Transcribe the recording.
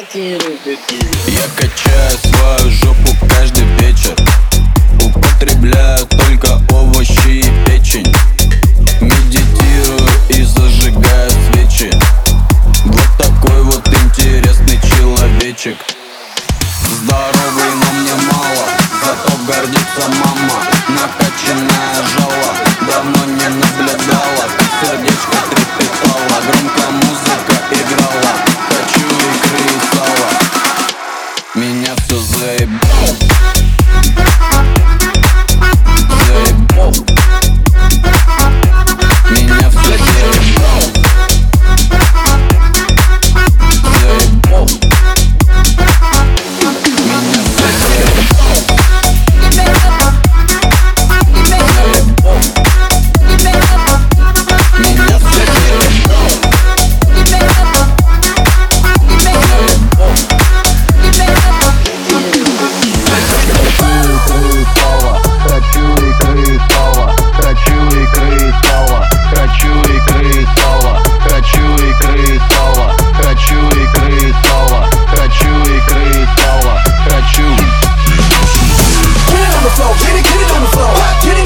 Я качаю свою жопу каждый вечер on floor. Get